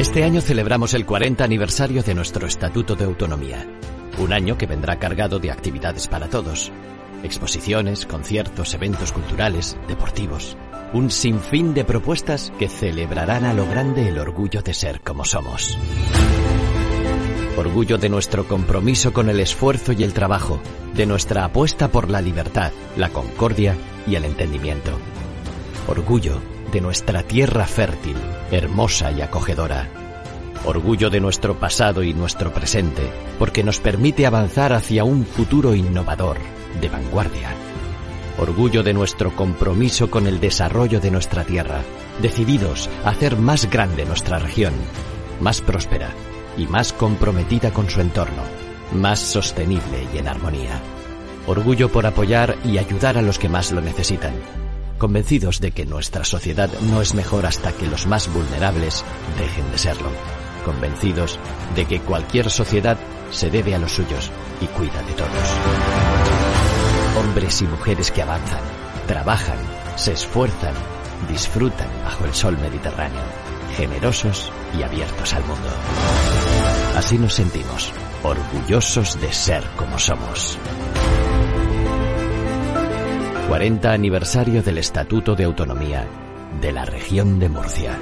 Este año celebramos el 40 aniversario de nuestro Estatuto de Autonomía. Un año que vendrá cargado de actividades para todos. Exposiciones, conciertos, eventos culturales, deportivos. Un sinfín de propuestas que celebrarán a lo grande el orgullo de ser como somos. Orgullo de nuestro compromiso con el esfuerzo y el trabajo, de nuestra apuesta por la libertad, la concordia y el entendimiento. Orgullo de nuestra tierra fértil, hermosa y acogedora. Orgullo de nuestro pasado y nuestro presente, porque nos permite avanzar hacia un futuro innovador, de vanguardia. Orgullo de nuestro compromiso con el desarrollo de nuestra tierra, decididos a hacer más grande nuestra región, más próspera y más comprometida con su entorno, más sostenible y en armonía. Orgullo por apoyar y ayudar a los que más lo necesitan, convencidos de que nuestra sociedad no es mejor hasta que los más vulnerables dejen de serlo, convencidos de que cualquier sociedad se debe a los suyos y cuida de todos. Hombres y mujeres que avanzan, trabajan, se esfuerzan, disfrutan bajo el sol mediterráneo, generosos y abiertos al mundo. Así nos sentimos, orgullosos de ser como somos. 40 aniversario del Estatuto de Autonomía de la región de Murcia.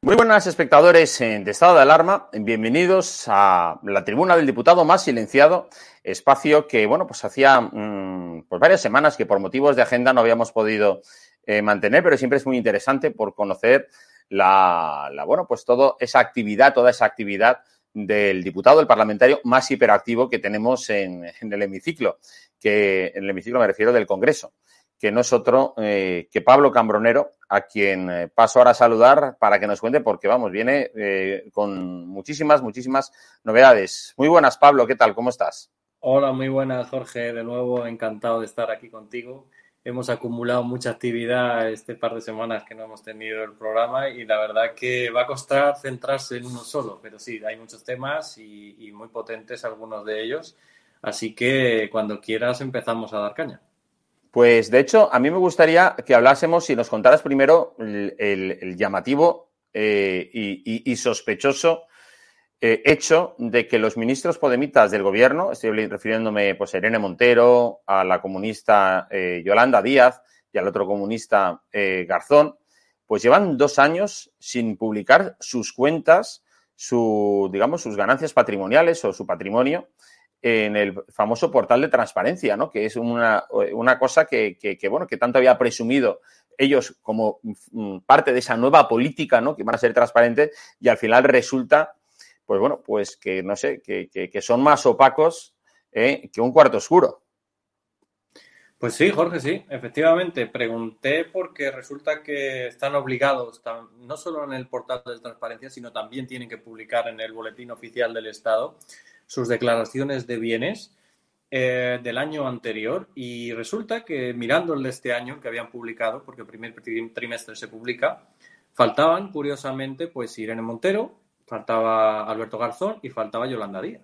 Muy buenas espectadores de estado de alarma, bienvenidos a la tribuna del diputado más silenciado, espacio que, bueno, pues hacía mmm, pues varias semanas que por motivos de agenda no habíamos podido eh, mantener, pero siempre es muy interesante por conocer la, la, bueno, pues toda esa actividad, toda esa actividad del diputado, el parlamentario más hiperactivo que tenemos en, el hemiciclo, que en el hemiciclo me refiero del Congreso que no es otro eh, que Pablo Cambronero, a quien eh, paso ahora a saludar para que nos cuente, porque vamos, viene eh, con muchísimas, muchísimas novedades. Muy buenas, Pablo, ¿qué tal? ¿Cómo estás? Hola, muy buenas, Jorge. De nuevo, encantado de estar aquí contigo. Hemos acumulado mucha actividad este par de semanas que no hemos tenido el programa y la verdad que va a costar centrarse en uno solo, pero sí, hay muchos temas y, y muy potentes algunos de ellos. Así que cuando quieras empezamos a dar caña. Pues de hecho, a mí me gustaría que hablásemos, si nos contaras primero el, llamativo eh, y, y, y, sospechoso eh, hecho de que los ministros podemitas del gobierno, estoy refiriéndome pues, a Irene Montero, a la comunista eh, Yolanda Díaz y al otro comunista eh, Garzón, pues llevan dos años sin publicar sus cuentas, su, digamos, sus ganancias patrimoniales o su patrimonio en el famoso portal de transparencia, ¿no? Que es una, una cosa que, que, que, bueno, que tanto había presumido ellos como mm, parte de esa nueva política, ¿no? Que van a ser transparentes y al final resulta, pues bueno, pues que no sé, que, que son más opacos ¿eh? que un cuarto oscuro. Pues sí, Jorge, sí, efectivamente. Pregunté porque resulta que están obligados, no solo en el portal de transparencia, sino también tienen que publicar en el boletín oficial del Estado sus declaraciones de bienes eh, del año anterior y resulta que mirando el de este año que habían publicado, porque el primer trimestre se publica, faltaban curiosamente pues Irene Montero, faltaba Alberto Garzón y faltaba Yolanda Díaz.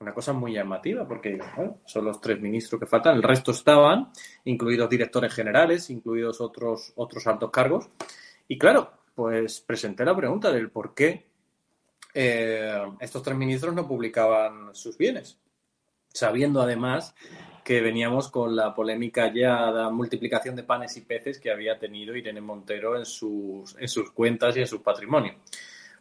Una cosa muy llamativa porque son los tres ministros que faltan, el resto estaban, incluidos directores generales, incluidos otros, otros altos cargos. Y claro, pues presenté la pregunta del por qué eh, estos tres ministros no publicaban sus bienes, sabiendo además que veníamos con la polémica ya de multiplicación de panes y peces que había tenido Irene Montero en sus, en sus cuentas y en su patrimonio.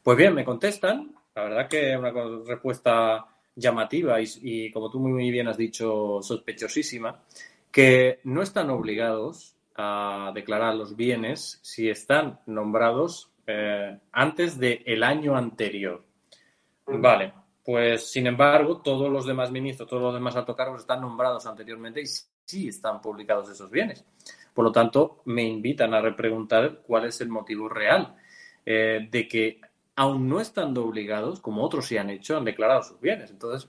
Pues bien, me contestan, la verdad que una respuesta llamativa y, y como tú muy bien has dicho, sospechosísima, que no están obligados a declarar los bienes si están nombrados eh, antes del el año anterior. Vale, pues sin embargo, todos los demás ministros, todos los demás altos cargos están nombrados anteriormente y sí están publicados esos bienes. Por lo tanto, me invitan a repreguntar cuál es el motivo real eh, de que, aún no estando obligados, como otros sí han hecho, han declarado sus bienes. Entonces,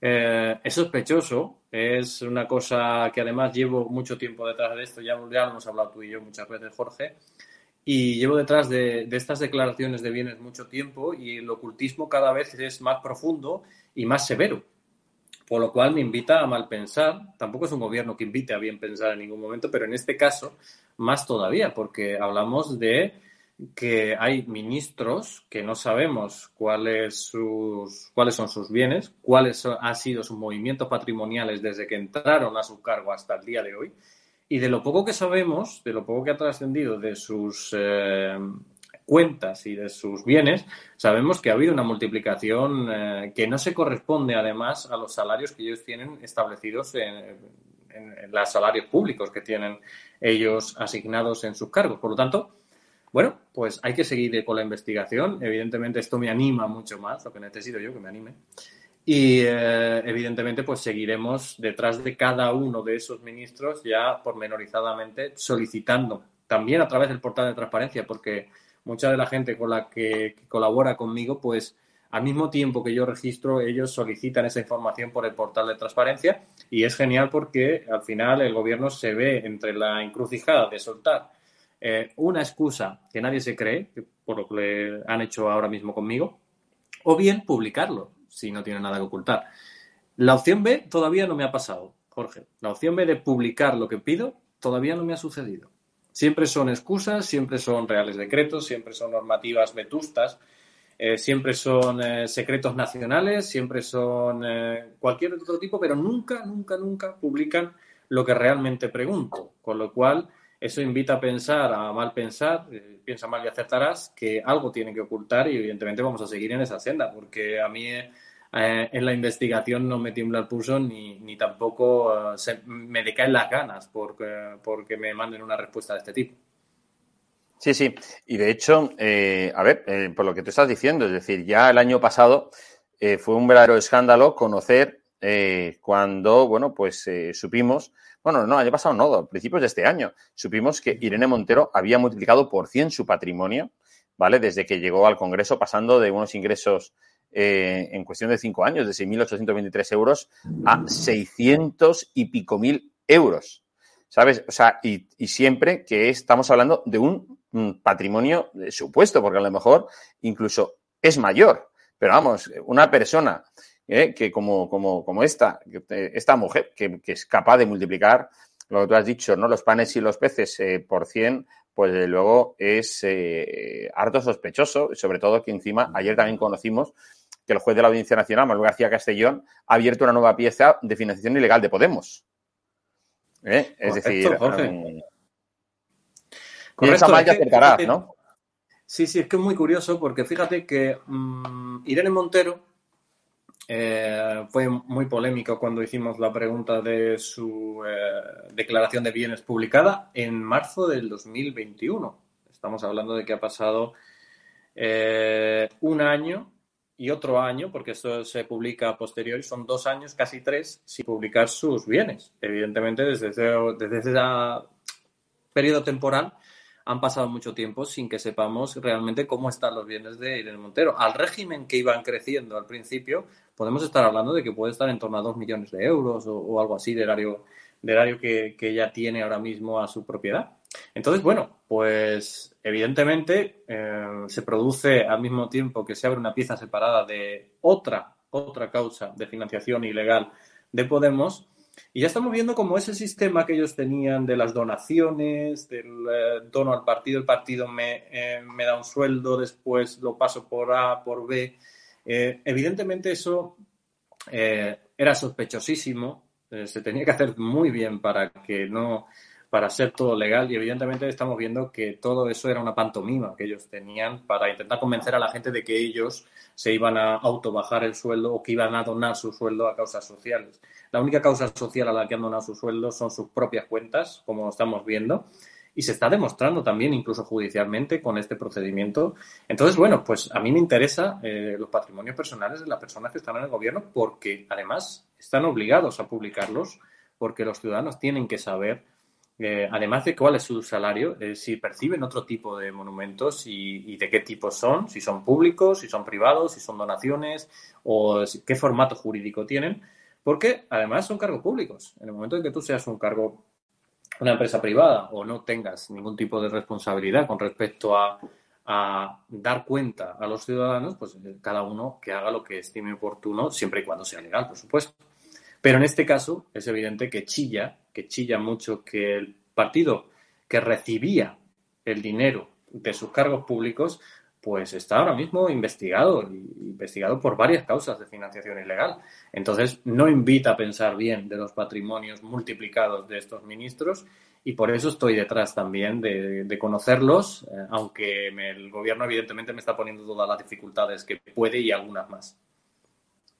eh, es sospechoso, es una cosa que además llevo mucho tiempo detrás de esto, ya, ya lo hemos hablado tú y yo muchas veces, Jorge, y llevo detrás de, de, estas declaraciones de bienes mucho tiempo y el ocultismo cada vez es más profundo y más severo. Por lo cual me invita a mal pensar. Tampoco es un gobierno que invite a bien pensar en ningún momento, pero en este caso más todavía, porque hablamos de que hay ministros que no sabemos cuáles, sus, cuáles son sus bienes, cuáles han sido sus movimientos patrimoniales desde que entraron a su cargo hasta el día de hoy. Y de lo poco que sabemos, de lo poco que ha trascendido de sus eh, cuentas y de sus bienes, sabemos que ha habido una multiplicación eh, que no se corresponde además a los salarios que ellos tienen establecidos en, en los salarios públicos que tienen ellos asignados en sus cargos. Por lo tanto, bueno, pues hay que seguir con la investigación. Evidentemente esto me anima mucho más, lo que necesito yo que me anime. Y eh, evidentemente pues seguiremos detrás de cada uno de esos ministros ya pormenorizadamente solicitando, también a través del portal de transparencia, porque mucha de la gente con la que, que colabora conmigo pues al mismo tiempo que yo registro, ellos solicitan esa información por el portal de transparencia y es genial porque al final el gobierno se ve entre la encrucijada de soltar eh, una excusa que nadie se cree, por lo que han hecho ahora mismo conmigo, o bien publicarlo, si no tiene nada que ocultar. La opción B todavía no me ha pasado, Jorge. La opción B de publicar lo que pido todavía no me ha sucedido. Siempre son excusas, siempre son reales decretos, siempre son normativas vetustas, eh, siempre son eh, secretos nacionales, siempre son cualquier otro tipo, pero nunca, nunca, nunca publican lo que realmente pregunto. Con lo cual, eso invita a pensar, a mal pensar, eh, piensa mal y acertarás, que algo tiene que ocultar y evidentemente vamos a seguir en esa senda, porque a mí eh, en la investigación no me tiembla el pulso ni, ni tampoco eh, me decaen las ganas porque, porque me manden una respuesta de este tipo. Sí, sí. Y de hecho, a ver, por lo que tú estás diciendo, es decir, ya el año pasado fue un verdadero escándalo conocer cuando, bueno, pues supimos bueno, no, año pasado no, a principios de este año, supimos que Irene Montero había multiplicado por 100 su patrimonio, ¿vale? Desde que llegó al Congreso, pasando de unos ingresos eh, en cuestión de cinco años, de 6.823 euros a 600 y pico mil euros, ¿sabes? O sea, y, siempre que estamos hablando de un, un patrimonio supuesto, porque a lo mejor incluso es mayor, pero vamos, una persona ¿eh? que como, como, como esta, esta mujer que, que, es capaz de multiplicar lo que tú has dicho, ¿no? Los panes y los peces eh, por 100, pues desde luego es eh, harto sospechoso, sobre todo que encima ayer también conocimos que el juez de la Audiencia Nacional, Manuel García Castellón, ha abierto una nueva pieza de financiación ilegal de Podemos. ¿Eh? Es Correcto, decir, Jorge. Um, Correcto, es que, acercarás, ¿no? Sí, sí, es que es muy curioso porque fíjate que um, Irene Montero eh, fue muy polémico cuando hicimos la pregunta de su eh, declaración de bienes publicada en marzo del 2021. Estamos hablando de que ha pasado eh, un año y otro año, porque esto se publica a posteriori, son dos años, casi tres, sin publicar sus bienes. Evidentemente, desde ese, desde ese periodo temporal han pasado mucho tiempo sin que sepamos realmente cómo están los bienes de Irene Montero. Al régimen que iban creciendo al principio, podemos estar hablando de que puede estar en torno a dos millones de euros o, algo así de erario, de erario que, que, ella tiene ahora mismo a su propiedad. Entonces, bueno, pues evidentemente eh, se produce al mismo tiempo que se abre una pieza separada de otra, otra causa de financiación ilegal de Podemos y ya estamos viendo cómo ese sistema que ellos tenían de las donaciones, del eh, dono al partido, el partido me, eh, me, da un sueldo, después lo paso por A, por B. Eh, evidentemente eso era sospechosísimo, se tenía que hacer muy bien para que no para ser todo legal y evidentemente estamos viendo que todo eso era una pantomima que ellos tenían para intentar convencer a la gente de que ellos se iban a autobajar el sueldo o que iban a donar su sueldo a causas sociales. La única causa social a la que han donado su sueldo son sus propias cuentas, como estamos viendo, y se está demostrando también, incluso judicialmente, con este procedimiento. Entonces, bueno, pues a mí me interesa eh, los patrimonios personales de las personas que están en el gobierno porque además están obligados a publicarlos porque los ciudadanos tienen que saber, eh, además de cuál es su salario, eh, si perciben otro tipo de monumentos y, de qué tipo son, si son públicos, si son privados, si son donaciones o qué formato jurídico tienen, porque además son cargos públicos. En el momento en que tú seas un cargo una empresa privada o no tengas ningún tipo de responsabilidad con respecto a, dar cuenta a los ciudadanos, pues eh, cada uno que haga lo que estime oportuno, siempre y cuando sea legal, por supuesto. Pero en este caso es evidente que chilla, que chilla mucho que el partido que recibía el dinero de sus cargos públicos pues está ahora mismo investigado, investigado por varias causas de financiación ilegal. Entonces, no invita a pensar bien de los patrimonios multiplicados de estos ministros y por eso estoy detrás también de, conocerlos, eh, aunque el gobierno evidentemente me está poniendo todas las dificultades que puede y algunas más.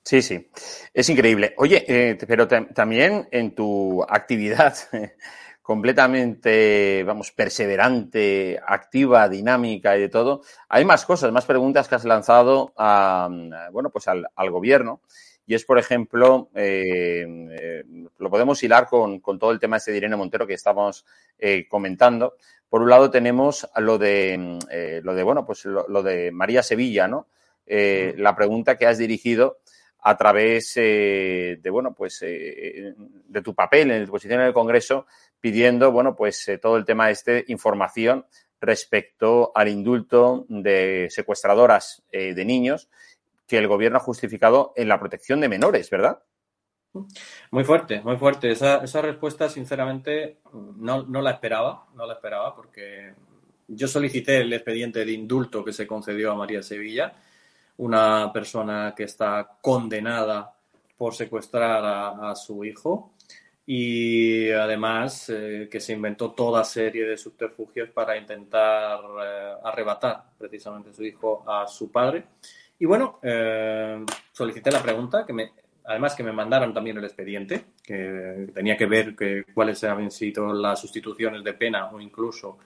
Sí, sí, es increíble. Oye, eh, pero también en tu actividad completamente, vamos, perseverante, activa, dinámica y de todo. Hay más cosas, más preguntas que has lanzado a, bueno, pues al, gobierno. Y es, por ejemplo, eh, eh, lo podemos hilar con, todo el tema este de Irene Montero que estamos eh, comentando. Por un lado tenemos lo de, lo de bueno, pues lo, de María Sevilla, ¿no? la pregunta que has dirigido a través de, bueno, pues de tu papel en tu posición en el Congreso pidiendo, bueno, pues eh, todo el tema de este, información respecto al indulto de secuestradoras eh, de niños que el gobierno ha justificado en la protección de menores, ¿verdad? Muy fuerte, muy fuerte. Esa, esa respuesta, sinceramente, no, no, la esperaba, no la esperaba, porque yo solicité el expediente de indulto que se concedió a María Sevilla, una persona que está condenada por secuestrar a su hijo y además eh, que se inventó toda serie de subterfugios para intentar eh, arrebatar precisamente a su hijo a su padre. Y bueno, eh, solicité la pregunta, que me, además que me mandaron también el expediente, que tenía que ver que, cuáles habían sido las sustituciones de pena o incluso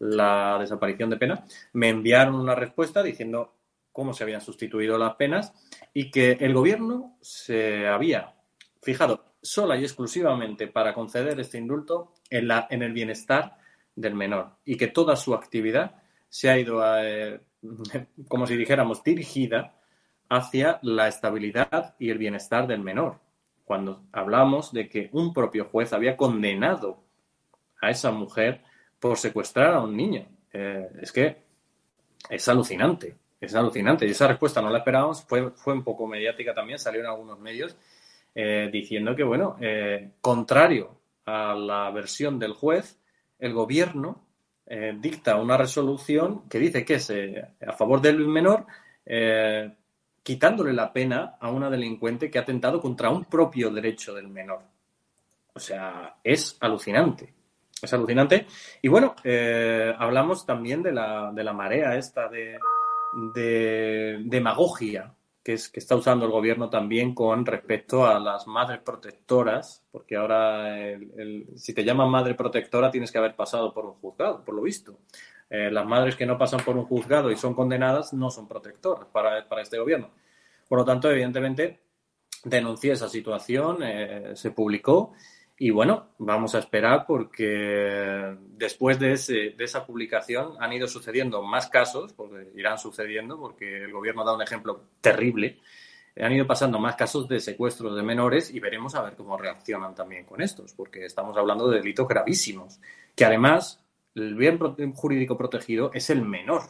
la desaparición de pena. Me enviaron una respuesta diciendo cómo se habían sustituido las penas y que el gobierno se había fijado sola y exclusivamente para conceder este indulto en, la, en el bienestar del menor y que toda su actividad se ha ido, eh, como si dijéramos, dirigida hacia la estabilidad y el bienestar del menor. Cuando hablamos de que un propio juez había condenado a esa mujer por secuestrar a un niño. Eh, es que es alucinante, es alucinante. Y esa respuesta no la esperábamos, fue, fue un poco mediática también, salió en algunos medios eh, diciendo que, bueno, eh, contrario a la versión del juez, el gobierno eh, dicta una resolución que dice que es a favor del menor, quitándole la pena a una delincuente que ha atentado contra un propio derecho del menor. O sea, es alucinante. Es alucinante. Y bueno, hablamos también de la, de la marea esta de, de demagogia que, es, que está usando el gobierno también con respecto a las madres protectoras, porque ahora si te llaman madre protectora tienes que haber pasado por un juzgado, por lo visto. Eh, las madres que no pasan por un juzgado y son condenadas no son protectoras para, para este gobierno. Por lo tanto, evidentemente, denuncié esa situación, eh, se publicó y bueno, vamos a esperar porque después de, esa publicación han ido sucediendo más casos, porque irán sucediendo, porque el gobierno da un ejemplo terrible. Han ido pasando más casos de secuestros de menores y veremos a ver cómo reaccionan también con estos, porque estamos hablando de delitos gravísimos, que además el bien jurídico protegido es el menor.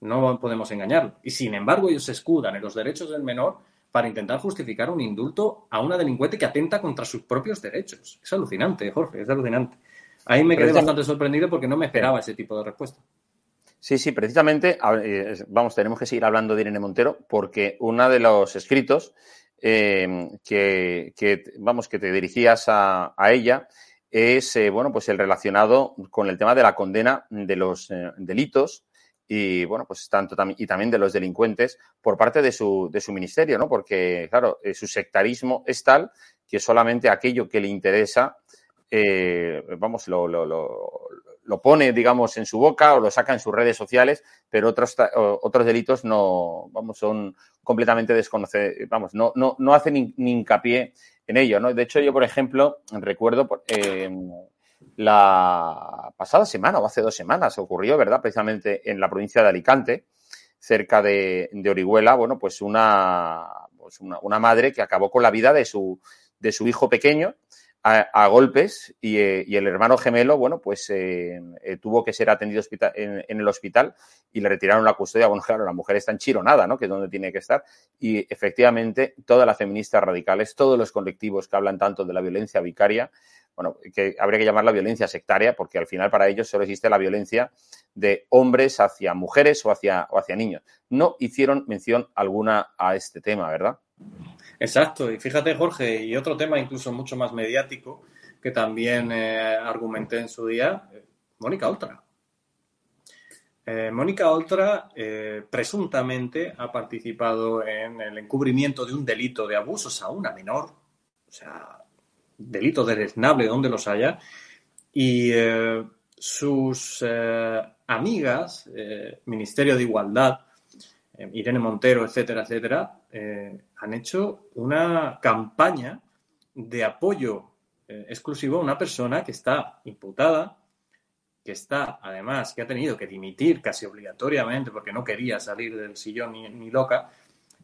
No podemos engañarlo. Y sin embargo, ellos se escudan en los derechos del menor para intentar justificar un indulto a una delincuente que atenta contra sus propios derechos. Es alucinante, Jorge, es alucinante. Ahí me quedé bastante sorprendido porque no me esperaba ese tipo de respuesta. Sí, sí, precisamente, vamos, tenemos que seguir hablando de Irene Montero porque uno de los escritos eh, que, vamos, que te dirigías a, ella es, eh, bueno, pues el relacionado con el tema de la condena de los eh, delitos y bueno, pues tanto y también de los delincuentes por parte de su, de su ministerio, ¿no? Porque, claro, eh, su sectarismo es tal que solamente aquello que le interesa, eh, vamos, lo, lo, lo pone, digamos, en su boca o lo saca en sus redes sociales, pero otros, otros delitos no, vamos, son completamente desconocidos, vamos, no, no, no hacen ni, hincapié en ello, ¿no? De hecho, yo, por ejemplo, recuerdo eh, la pasada semana o hace dos semanas ocurrió, ¿verdad? Precisamente en la provincia de Alicante, cerca de, Orihuela, bueno, pues una, pues una, madre que acabó con la vida de su, de su hijo pequeño a, golpes eh, y, el hermano gemelo, bueno, pues eh, eh, tuvo que ser atendido en, el hospital y le retiraron la custodia. Bueno, claro, la mujer está enchironada, ¿no? Que es donde tiene que estar. Y efectivamente, todas las feministas radicales, todos los colectivos que hablan tanto de la violencia vicaria, bueno, que habría que llamarla violencia sectaria, porque al final para ellos solo existe la violencia de hombres hacia mujeres o hacia, o hacia niños. No hicieron mención alguna a este tema, ¿verdad? Exacto, y fíjate Jorge, y otro tema incluso mucho más mediático que también eh, argumenté en su día, eh, Mónica Oltra. Eh, Mónica Oltra presuntamente ha participado en el encubrimiento de un delito de abusos a una menor, o sea, delito deleznable donde los haya, y sus amigas, Ministerio de Igualdad, Irene Montero, etcétera, etcétera, han hecho una campaña de apoyo eh, exclusivo a una persona que está imputada, que está, además, que ha tenido que dimitir casi obligatoriamente porque no quería salir del sillón ni, loca,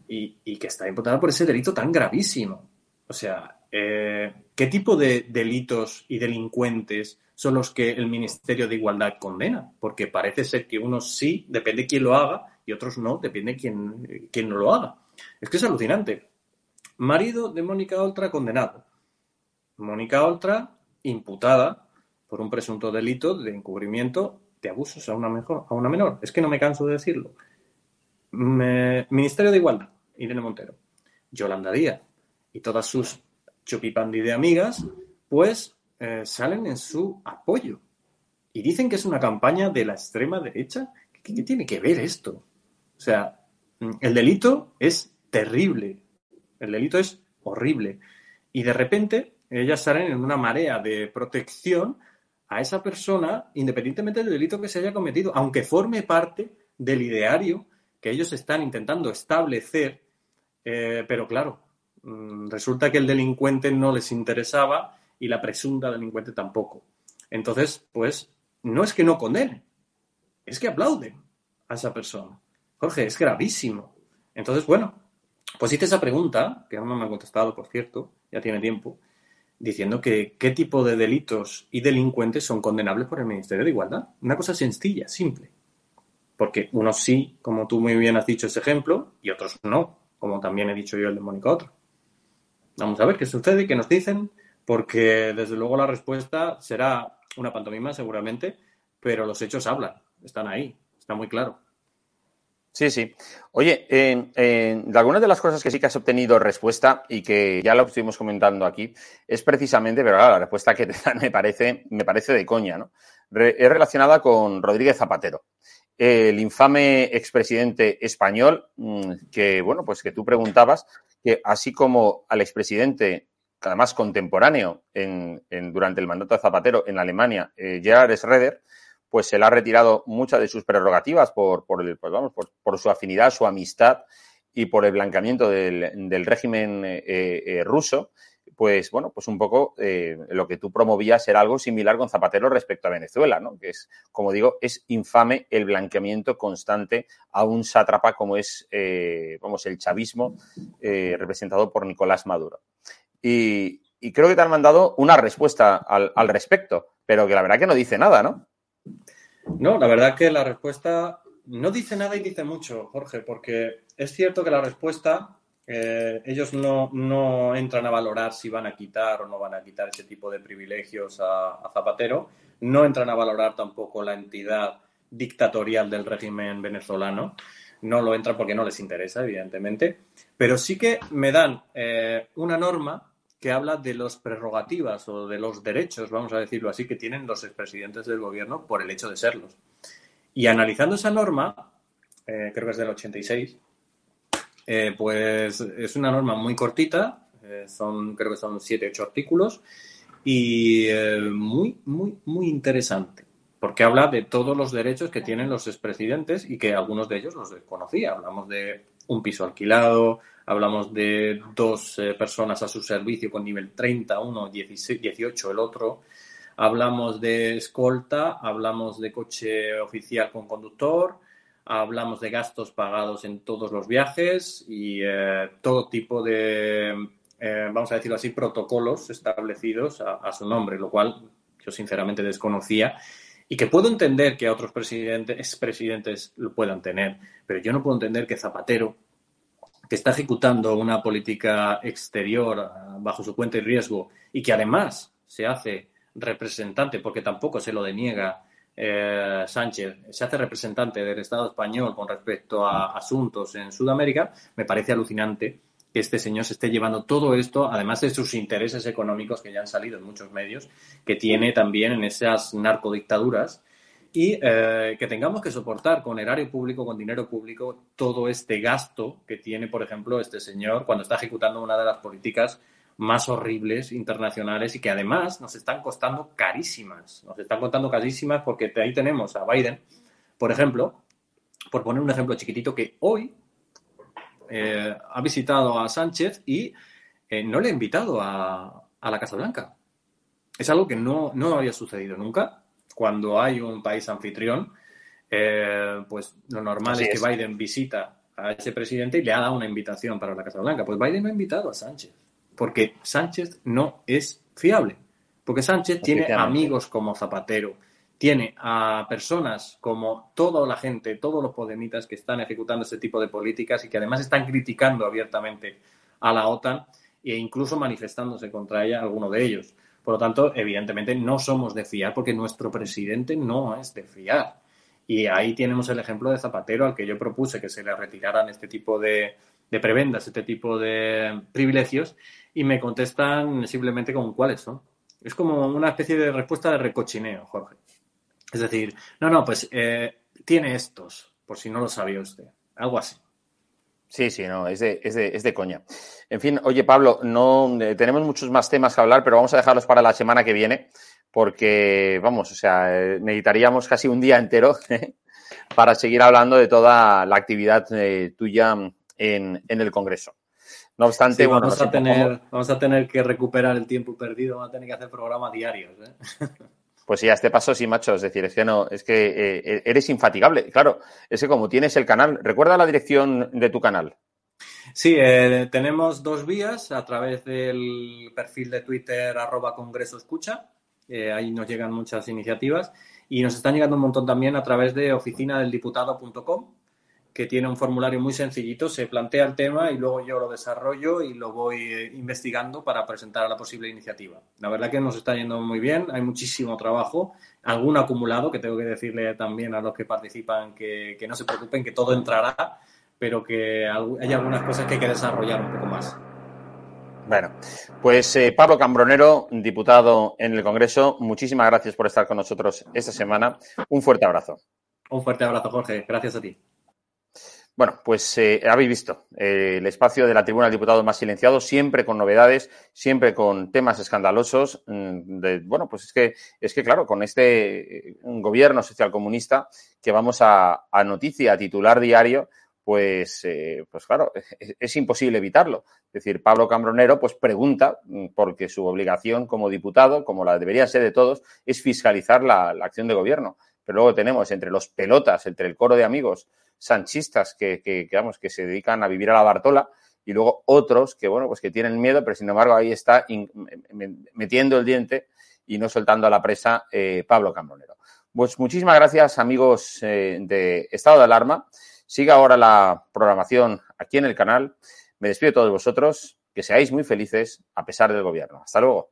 y, que está imputada por ese delito tan gravísimo. O sea, eh, ¿qué tipo de delitos y delincuentes son los que el Ministerio de Igualdad condena? Porque parece ser que unos sí, depende quién lo haga, y otros no, depende quién, quién no lo haga. Es que es alucinante. Marido de Mónica Oltra condenado. Mónica Oltra imputada por un presunto delito de encubrimiento de abusos a una, mejor, a una menor. Es que no me canso de decirlo. Ministerio de Igualdad, Irene Montero. Yolanda Díaz y todas sus chupipandi de amigas, pues eh, salen en su apoyo. Y dicen que es una campaña de la extrema derecha. qué tiene que ver esto? O sea, el delito es terrible, el delito es horrible. Y de repente ellas salen en una marea de protección a esa persona independientemente del delito que se haya cometido, aunque forme parte del ideario que ellos están intentando establecer, eh, pero claro, mm, resulta que el delincuente no les interesaba y la presunta delincuente tampoco. Entonces, pues, no es que no condenen, es que aplauden a esa persona. Jorge, es gravísimo. Entonces, bueno, pues hice esa pregunta, que aún no me ha contestado, por cierto, ya tiene tiempo, diciendo que qué tipo de delitos y delincuentes son condenables por el Ministerio de Igualdad. Una cosa sencilla, simple. Porque unos sí, como tú muy bien has dicho ese ejemplo, y otros no, como también he dicho yo el de Mónica Otro. Vamos a ver qué sucede, qué nos dicen, porque desde luego la respuesta será una pantomima seguramente, pero los hechos hablan, están ahí, está muy claro. Sí, sí. Oye, algunas de las cosas que sí que has obtenido respuesta y que ya lo estuvimos comentando aquí, es precisamente, pero la respuesta que te dan me parece, me parece de coña, ¿no? es relacionada con Rodríguez Zapatero, el infame expresidente español, mm, que, bueno, pues que tú preguntabas, que así como al expresidente, además contemporáneo en, durante el mandato de Zapatero en Alemania, eh, Gerhard Schroeder, pues se le ha retirado muchas de sus prerrogativas por, por, el, pues vamos, por, su afinidad, su amistad y por el blanqueamiento del, régimen eh, eh, ruso, pues bueno, pues un poco eh, lo que tú promovías era algo similar con Zapatero respecto a Venezuela, ¿no? Que es, como digo, es infame el blanqueamiento constante a un sátrapa como es, vamos, el chavismo representado por Nicolás Maduro. Y, creo que te han mandado una respuesta al, al respecto, pero que la verdad que no dice nada, ¿no? No, la verdad que la respuesta no dice nada y dice mucho, Jorge, porque es cierto que la respuesta, eh, ellos no, entran a valorar si van a quitar o no van a quitar ese tipo de privilegios a, Zapatero, no entran a valorar tampoco la entidad dictatorial del régimen venezolano, no lo entran porque no les interesa, evidentemente, pero sí que me dan eh, una norma que habla de las prerrogativas o de los derechos, vamos a decirlo así, que tienen los expresidentes del gobierno por el hecho de serlos. Y analizando esa norma, eh, creo que es del 86, eh, pues es una norma muy cortita, eh, son, creo que son 7, 8 artículos, y muy, muy, muy interesante. porque habla de todos los derechos que tienen los expresidentes y que algunos de ellos los desconocía. Hablamos de un piso alquilado, hablamos de dos eh, personas a su servicio con nivel 30, uno 18 el otro, hablamos de escolta, hablamos de coche oficial con conductor, hablamos de gastos pagados en todos los viajes y eh, todo tipo de, eh, vamos a decirlo así, protocolos establecidos a, su nombre, lo cual yo sinceramente desconocía y que puedo entender que otros presidentes, expresidentes lo puedan tener, pero yo no puedo entender que Zapatero, que está ejecutando una política exterior ah, bajo su cuenta y riesgo y que además se hace representante, porque tampoco se lo deniega eh, Sánchez, se hace representante del Estado español con respecto a asuntos en Sudamérica, me parece alucinante que este señor se esté llevando todo esto, además de sus intereses económicos que ya han salido en muchos medios, que tiene también en esas narcodictaduras y eh, que tengamos que soportar con erario público, con dinero público, todo este gasto que tiene, por ejemplo, este señor cuando está ejecutando una de las políticas más horribles internacionales y que además nos están costando carísimas. Nos están costando carísimas porque ahí tenemos a Biden, por ejemplo, por poner un ejemplo chiquitito, que hoy eh, ha visitado a Sánchez y eh, no le ha invitado a, a, la Casa Blanca. Es algo que no, no había sucedido nunca cuando hay un país anfitrión, eh, pues lo normal es, que Biden visita a ese presidente y le ha dado una invitación para la Casa Blanca. Pues Biden no ha invitado a Sánchez, porque Sánchez no es fiable, porque Sánchez tiene amigos como Zapatero, tiene a personas como toda la gente, todos los podemitas que están ejecutando ese tipo de políticas y que además están criticando abiertamente a la OTAN e incluso manifestándose contra ella, alguno de ellos. Por lo tanto, evidentemente no somos de fiar porque nuestro presidente no es de fiar. Y ahí tenemos el ejemplo de Zapatero al que yo propuse que se le retiraran este tipo de, prebendas, este tipo de privilegios, y me contestan simplemente con cuáles son. Es como una especie de respuesta de recochineo, Jorge. Es decir, no, no, pues eh, tiene estos, por si no lo sabía usted. Algo así. Sí, sí, no, es de, es de, es de coña. En fin, oye, Pablo, no eh, tenemos muchos más temas que hablar, pero vamos a dejarlos para la semana que viene, porque, vamos, o sea, eh, necesitaríamos casi un día entero para seguir hablando de toda la actividad tuya en, en, el Congreso. No obstante, bueno, vamos, a tener, vamos a tener que recuperar el tiempo perdido, vamos a tener que hacer programas diarios. ¿eh? Pues sí, a este paso sí, macho. Es decir, es que no, es que eh, eres infatigable. Claro, es que como tienes el canal, recuerda la dirección de tu canal. Sí, eh, tenemos dos vías a través del perfil de Twitter arroba Congreso Escucha. Eh, ahí nos llegan muchas iniciativas y nos están llegando un montón también a través de oficinadeldiputado.com que tiene un formulario muy sencillito, se plantea el tema y luego yo lo desarrollo y lo voy eh, investigando para presentar a la posible iniciativa. La verdad que nos está yendo muy bien, hay muchísimo trabajo, algún acumulado que tengo que decirle también a los que participan que, no se preocupen, que todo entrará, pero que hay algunas cosas que hay que desarrollar un poco más. Bueno, pues eh, Pablo Cambronero, diputado en el Congreso, muchísimas gracias por estar con nosotros esta semana. Un fuerte abrazo. Un fuerte abrazo, Jorge. Gracias a ti. Bueno, pues eh, habéis visto eh, el espacio de la tribuna del diputado más silenciado, siempre con novedades, siempre con temas escandalosos. Mm, bueno, pues es que, es que, claro, con este eh, gobierno socialcomunista que vamos a, noticia, a titular diario, pues, pues claro, es, imposible evitarlo. Es decir, Pablo Cambronero pues pregunta, mm, porque su obligación como diputado, como la debería ser de todos, es fiscalizar la, la acción de gobierno. Pero luego tenemos entre los pelotas, entre el coro de amigos, sanchistas que, que, que se dedican a vivir a la Bartola y luego otros que, bueno, pues que tienen miedo, pero sin embargo ahí está metiendo el diente y no soltando a la presa eh, Pablo Cambronero. Pues muchísimas gracias, amigos eh, de Estado de Alarma. Siga ahora la programación aquí en el canal. Me despido de todos vosotros. Que seáis muy felices a pesar del gobierno. Hasta luego.